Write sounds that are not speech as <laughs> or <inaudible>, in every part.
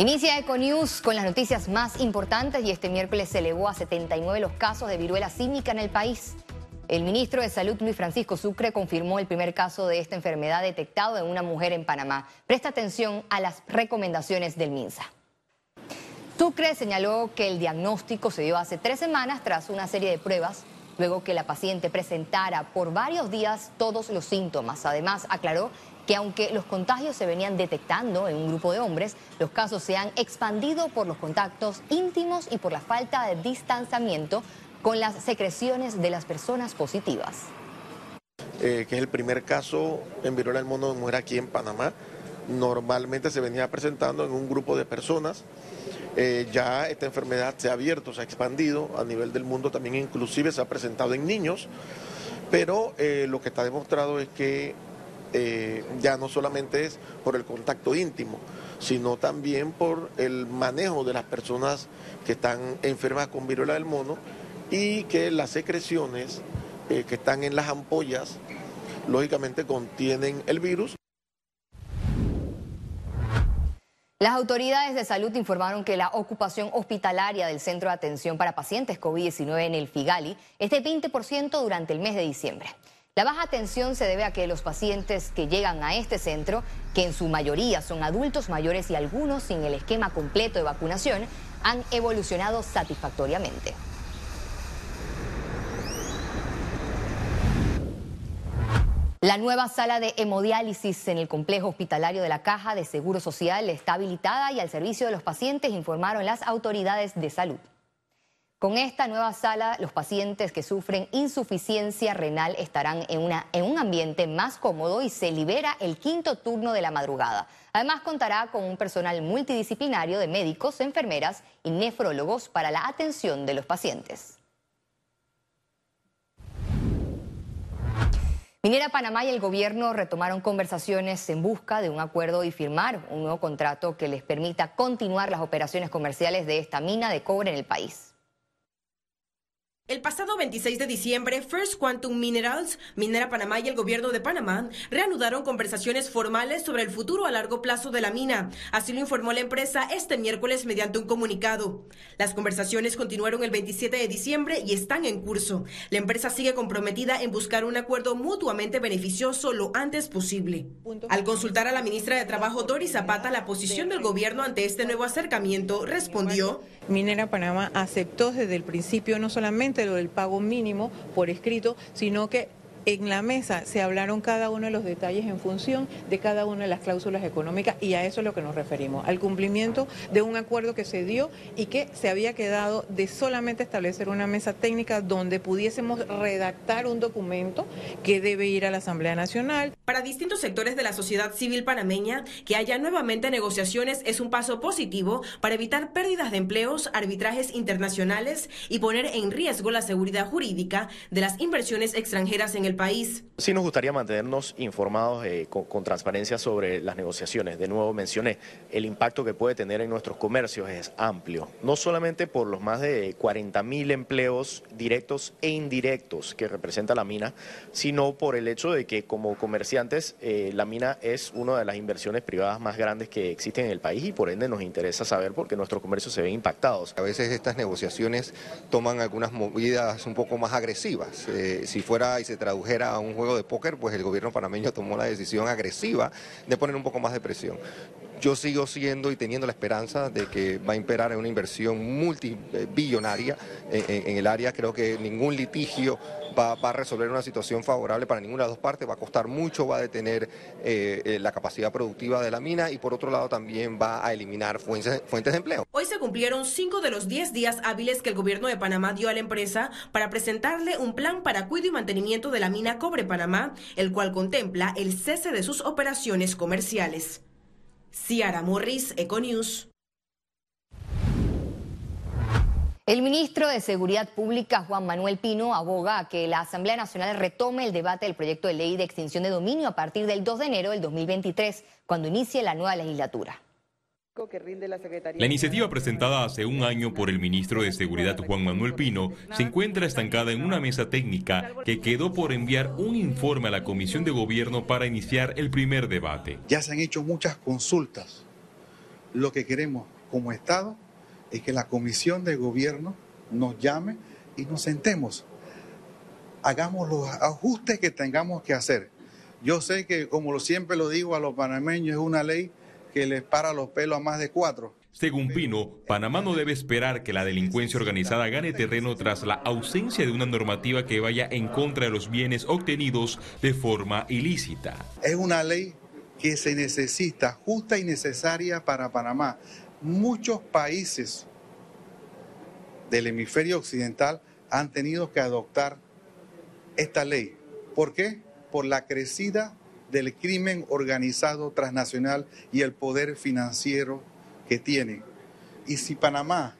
Inicia Econews con las noticias más importantes y este miércoles se elevó a 79 los casos de viruela símica en el país. El ministro de Salud, Luis Francisco Sucre, confirmó el primer caso de esta enfermedad detectado en una mujer en Panamá. Presta atención a las recomendaciones del MINSA. Sucre señaló que el diagnóstico se dio hace tres semanas tras una serie de pruebas, luego que la paciente presentara por varios días todos los síntomas. Además, aclaró que aunque los contagios se venían detectando en un grupo de hombres, los casos se han expandido por los contactos íntimos y por la falta de distanciamiento con las secreciones de las personas positivas. Eh, que es el primer caso en viruela del mono de mujer aquí en Panamá. Normalmente se venía presentando en un grupo de personas. Eh, ya esta enfermedad se ha abierto, se ha expandido a nivel del mundo, también inclusive se ha presentado en niños, pero eh, lo que está demostrado es que eh, ya no solamente es por el contacto íntimo, sino también por el manejo de las personas que están enfermas con viruela del mono y que las secreciones que están en las ampollas lógicamente contienen el virus. Las autoridades de salud informaron que la ocupación hospitalaria del Centro de Atención para Pacientes COVID-19 en el Figali es de 20% durante el mes de diciembre. La baja atención se debe a que los pacientes que llegan a este centro, que en su mayoría son adultos mayores y algunos sin el esquema completo de vacunación, han evolucionado satisfactoriamente. La nueva sala de hemodiálisis en el complejo hospitalario de la Caja de Seguro Social está habilitada y al servicio de los pacientes, informaron las autoridades de salud. Con esta nueva sala, los pacientes que sufren insuficiencia renal estarán en, en un ambiente más cómodo y se libera el quinto turno de la madrugada. Además, contará con un personal multidisciplinario de médicos, enfermeras y nefrólogos para la atención de los pacientes. Minera Panamá y el gobierno retomaron conversaciones en busca de un acuerdo y firmar un nuevo contrato que les permita continuar las operaciones comerciales de esta mina de cobre en el país. El pasado 26 de diciembre, First Quantum Minerals, Minera Panamá y el gobierno de Panamá reanudaron conversaciones formales sobre el futuro a largo plazo de la mina. Así lo informó la empresa este miércoles mediante un comunicado. Las conversaciones continuaron el 27 de diciembre y están en curso. La empresa sigue comprometida en buscar un acuerdo mutuamente beneficioso lo antes posible. Al consultar a la ministra de Trabajo Doris Zapata la posición del gobierno ante este nuevo acercamiento, respondió: Minera Panamá aceptó desde el principio no solamente lo del pago mínimo por escrito, sino que en la mesa se hablaron cada uno de los detalles en función de cada una de las cláusulas económicas y a eso es lo que nos referimos, al cumplimiento de un acuerdo que se dio y que se había quedado de solamente establecer una mesa técnica donde pudiésemos redactar un documento que debe ir a la Asamblea Nacional. Para distintos sectores de la sociedad civil panameña, que haya nuevamente negociaciones es un paso positivo para evitar pérdidas de empleos, arbitrajes internacionales y poner en riesgo la seguridad jurídica de las inversiones extranjeras en el país. Sí nos gustaría mantenernos informados eh, con, transparencia sobre las negociaciones. De nuevo mencioné, el impacto que puede tener en nuestros comercios es amplio, no solamente por los más de 40 mil empleos directos e indirectos que representa la mina, sino por el hecho de que como comerciantes eh, la mina es una de las inversiones privadas más grandes que existen en el país y por ende nos interesa saber por qué nuestros comercios se ven impactados. A veces estas negociaciones toman algunas movidas un poco más agresivas. Eh, si fuera y se traduce a un juego de póker, pues el gobierno panameño tomó la decisión agresiva de poner un poco más de presión. Yo sigo siendo y teniendo la esperanza de que va a imperar una inversión multibillonaria en, el área. Creo que ningún litigio va, a resolver una situación favorable para ninguna de las dos partes, va a costar mucho, va a detener eh, eh, la capacidad productiva de la mina y por otro lado también va a eliminar fuentes, fuentes de empleo. Hoy se cumplieron cinco de los diez días hábiles que el gobierno de Panamá dio a la empresa para presentarle un plan para cuidado y mantenimiento de la mina Cobre Panamá, el cual contempla el cese de sus operaciones comerciales. Ciara Morris, Econews. El ministro de Seguridad Pública, Juan Manuel Pino, aboga que la Asamblea Nacional retome el debate del proyecto de ley de extinción de dominio a partir del 2 de enero del 2023, cuando inicie la nueva legislatura. La iniciativa presentada hace un año por el ministro de Seguridad Juan Manuel Pino se encuentra estancada en una mesa técnica que quedó por enviar un informe a la Comisión de Gobierno para iniciar el primer debate. Ya se han hecho muchas consultas lo que queremos como Estado es que la comisión de gobierno nos llame y nos sentemos. Hagamos los ajustes que tengamos que hacer. Yo sé que, como siempre lo digo a los panameños, es una ley que les para los pelos a más de cuatro. Según Pino, Panamá no debe esperar que la delincuencia organizada gane terreno tras la ausencia de una normativa que vaya en contra de los bienes obtenidos de forma ilícita. Es una ley que se necesita, justa y necesaria para Panamá. Muchos países del hemisferio occidental han tenido que adoptar esta ley. ¿Por qué? Por la crecida del crimen organizado transnacional y el poder financiero que tiene. Y si Panamá,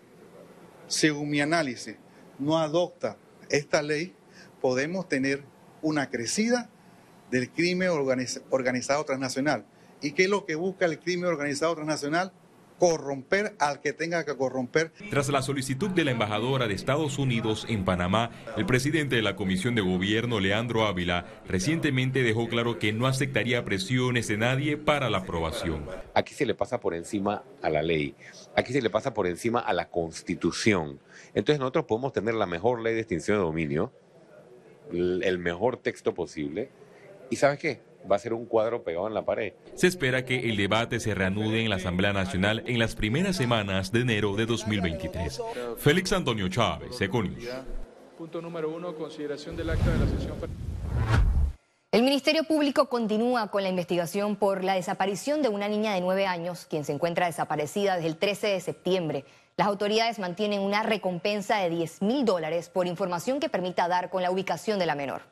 según mi análisis, no adopta esta ley, podemos tener una crecida del crimen organizado transnacional. ¿Y qué es lo que busca el crimen organizado transnacional? Corromper al que tenga que corromper. Tras la solicitud de la embajadora de Estados Unidos en Panamá, el presidente de la Comisión de Gobierno, Leandro Ávila, recientemente dejó claro que no aceptaría presiones de nadie para la aprobación. Aquí se le pasa por encima a la ley, aquí se le pasa por encima a la Constitución. Entonces nosotros podemos tener la mejor ley de extinción de dominio, el mejor texto posible, y ¿sabes qué? Va a ser un cuadro pegado en la pared. Se espera que el debate se reanude en la Asamblea Nacional en las primeras semanas de enero de 2023. Félix Antonio Chávez, Econius. Punto número uno, consideración del acta de la sesión. El Ministerio Público continúa con la investigación por la desaparición de una niña de nueve años, quien se encuentra desaparecida desde el 13 de septiembre. Las autoridades mantienen una recompensa de 10 mil dólares por información que permita dar con la ubicación de la menor.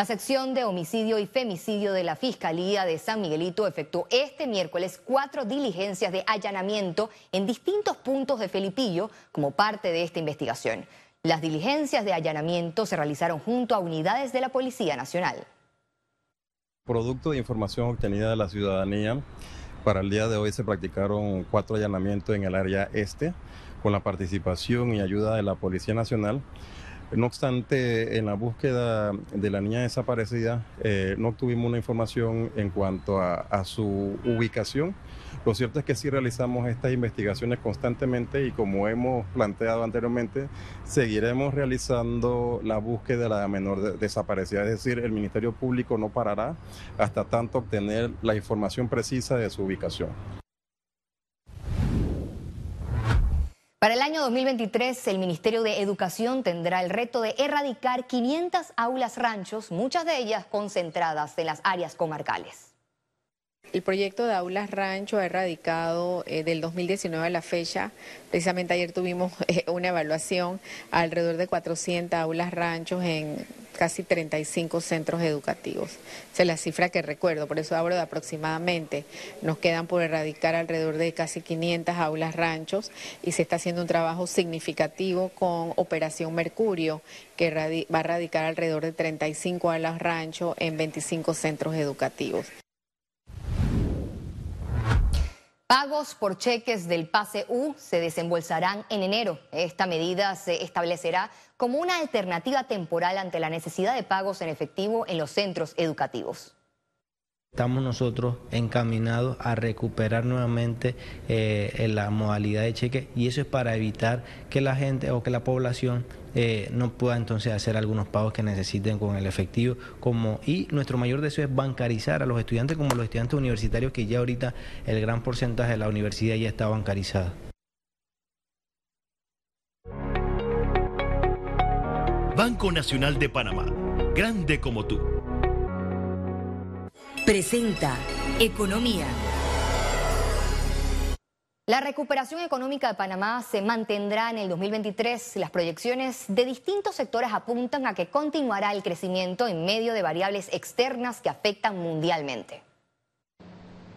La sección de homicidio y femicidio de la Fiscalía de San Miguelito efectuó este miércoles cuatro diligencias de allanamiento en distintos puntos de Felipillo como parte de esta investigación. Las diligencias de allanamiento se realizaron junto a unidades de la Policía Nacional. Producto de información obtenida de la ciudadanía, para el día de hoy se practicaron cuatro allanamientos en el área este con la participación y ayuda de la Policía Nacional no obstante, en la búsqueda de la niña desaparecida eh, no obtuvimos una información en cuanto a, su ubicación. Lo cierto es que sí realizamos estas investigaciones constantemente y como hemos planteado anteriormente, seguiremos realizando la búsqueda de la menor desaparecida. Es decir, el Ministerio Público no parará hasta tanto obtener la información precisa de su ubicación. Para el año 2023, el Ministerio de Educación tendrá el reto de erradicar 500 aulas ranchos, muchas de ellas concentradas en las áreas comarcales. El proyecto de aulas rancho ha erradicado eh, del 2019 a la fecha. Precisamente ayer tuvimos <laughs> eh, una evaluación alrededor de 400 aulas ranchos en casi 35 centros educativos. Esa es la cifra que recuerdo, por eso hablo de aproximadamente. Nos quedan por erradicar alrededor de casi 500 aulas ranchos y se está haciendo un trabajo significativo con Operación Mercurio, que va a erradicar alrededor de 35 aulas ranchos en 25 centros educativos. Pagos por cheques del pase U se desembolsarán en enero. Esta medida se establecerá como una alternativa temporal ante la necesidad de pagos en efectivo en los centros educativos. Estamos nosotros encaminados a recuperar nuevamente eh, la modalidad de cheque y eso es para evitar que la gente o que la población eh, no pueda entonces hacer algunos pagos que necesiten con el efectivo como y nuestro mayor deseo es bancarizar a los estudiantes como los estudiantes universitarios que ya ahorita el gran porcentaje de la universidad ya está bancarizada. Banco Nacional de Panamá, grande como tú. Presenta Economía. La recuperación económica de Panamá se mantendrá en el 2023. Las proyecciones de distintos sectores apuntan a que continuará el crecimiento en medio de variables externas que afectan mundialmente.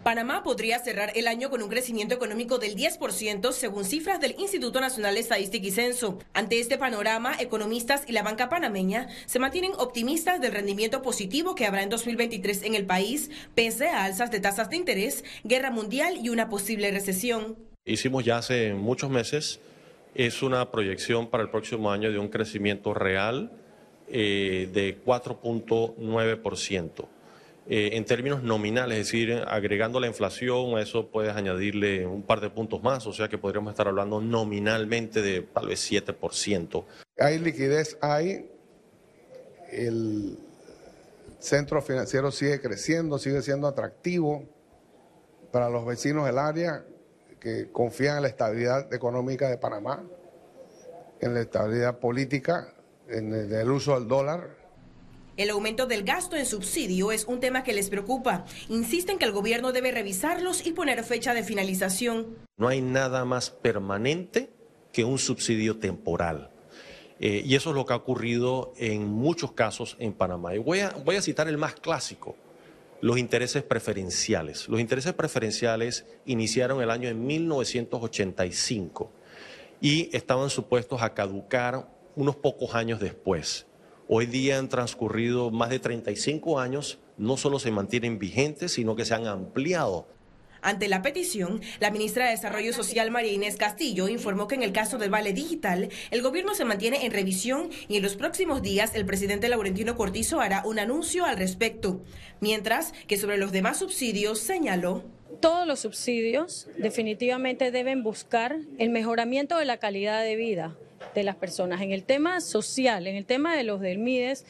Panamá podría cerrar el año con un crecimiento económico del 10% según cifras del Instituto Nacional de Estadística y Censo. Ante este panorama, economistas y la banca panameña se mantienen optimistas del rendimiento positivo que habrá en 2023 en el país, pese a alzas de tasas de interés, guerra mundial y una posible recesión. Hicimos ya hace muchos meses, es una proyección para el próximo año de un crecimiento real eh, de 4.9%. eh, en términos nominales, es decir, agregando la inflación, a eso puedes añadirle un par de puntos más, o sea que podríamos estar hablando nominalmente de tal vez 7%. Hay liquidez, hay, el centro financiero sigue creciendo, sigue siendo atractivo para los vecinos del área que confían en la estabilidad económica de Panamá, en la estabilidad política, en el uso del dólar el aumento del gasto en subsidio es un tema que les preocupa. Insisten que el gobierno debe revisarlos y poner fecha de finalización. No hay nada más permanente que un subsidio temporal. Eh, y eso es lo que ha ocurrido en muchos casos en Panamá. Y voy a, voy a citar el más clásico, los intereses preferenciales. Los intereses preferenciales iniciaron el año en 1985 y estaban supuestos a caducar unos pocos años después. Hoy día han transcurrido más de 35 años, no solo se mantienen vigentes, sino que se han ampliado. Ante la petición, la ministra de Desarrollo Social María Inés Castillo informó que en el caso del Vale Digital, el gobierno se mantiene en revisión y en los próximos días el presidente Laurentino Cortizo hará un anuncio al respecto. Mientras que sobre los demás subsidios señaló todos los subsidios definitivamente deben buscar el mejoramiento de la calidad de vida de las personas. En el tema social, en el tema de los del MIDES,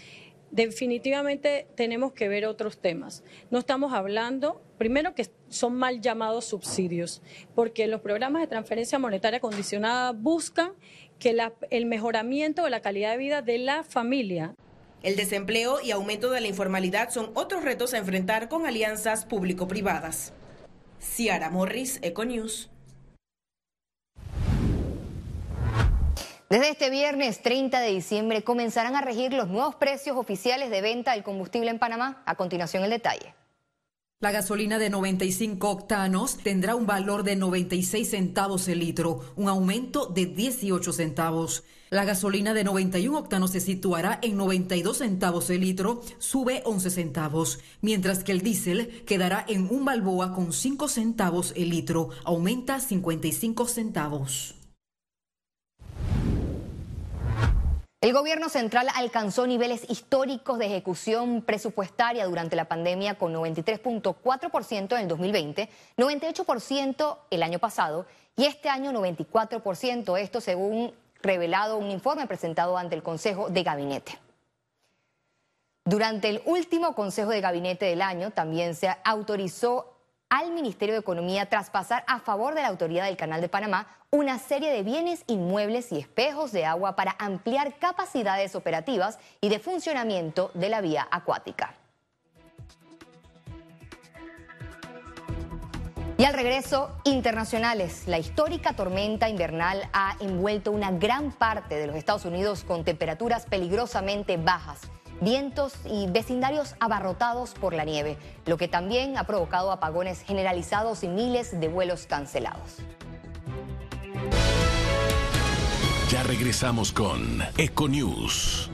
definitivamente tenemos que ver otros temas. No estamos hablando, primero que son mal llamados subsidios, porque los programas de transferencia monetaria condicionada buscan que el mejoramiento de la calidad de vida de la familia. El desempleo y aumento de la informalidad son otros retos a enfrentar con alianzas público-privadas. Ciara Morris, Econews. Desde este viernes 30 de diciembre comenzarán a regir los nuevos precios oficiales de venta del combustible en Panamá. A continuación el detalle. La gasolina de 95 octanos tendrá un valor de 96 centavos el litro, un aumento de 18 centavos. La gasolina de 91 octanos se situará en 92 centavos el litro, sube 11 centavos, mientras que el diésel quedará en un balboa con 5 centavos el litro, aumenta 55 centavos. El gobierno central alcanzó niveles históricos de ejecución presupuestaria durante la pandemia con 93.4% en el 2020, 98% el año pasado y este año 94%, esto según revelado un informe presentado ante el Consejo de Gabinete. Durante el último Consejo de Gabinete del año también se autorizó al Ministerio de Economía traspasar a favor de la Autoridad del Canal de Panamá una serie de bienes inmuebles y espejos de agua para ampliar capacidades operativas y de funcionamiento de la vía acuática. Y al regreso, internacionales. La histórica tormenta invernal ha envuelto una gran parte de los Estados Unidos con temperaturas peligrosamente bajas vientos y vecindarios abarrotados por la nieve, lo que también ha provocado apagones generalizados y miles de vuelos cancelados. Ya regresamos con Econews.